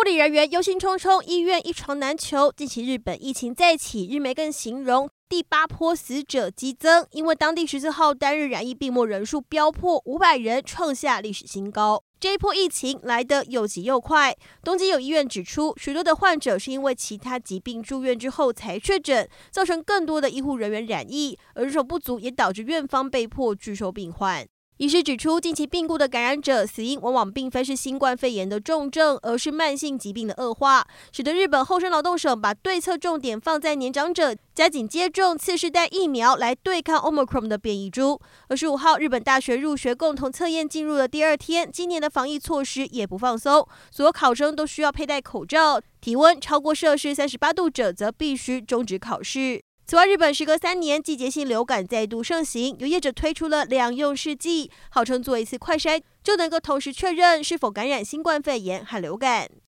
护理人员忧心忡忡，医院一床难求。近期日本疫情再起，日媒更形容第八波死者激增，因为当地十四号单日染疫病末人数飙破五百人，创下历史新高。这一波疫情来得又急又快。东京有医院指出，许多的患者是因为其他疾病住院之后才确诊，造成更多的医护人员染疫，而人手不足也导致院方被迫拒收病患。医师指出，近期病故的感染者死因往往并非是新冠肺炎的重症，而是慢性疾病的恶化，使得日本厚生劳动省把对策重点放在年长者，加紧接种次世代疫苗来对抗 Omicron 的变异株。二十五号，日本大学入学共同测验进入了第二天，今年的防疫措施也不放松，所有考生都需要佩戴口罩，体温超过摄氏三十八度者则必须终止考试。此外，日本时隔三年，季节性流感再度盛行，有业者推出了两用试剂，号称做一次快筛就能够同时确认是否感染新冠肺炎和流感。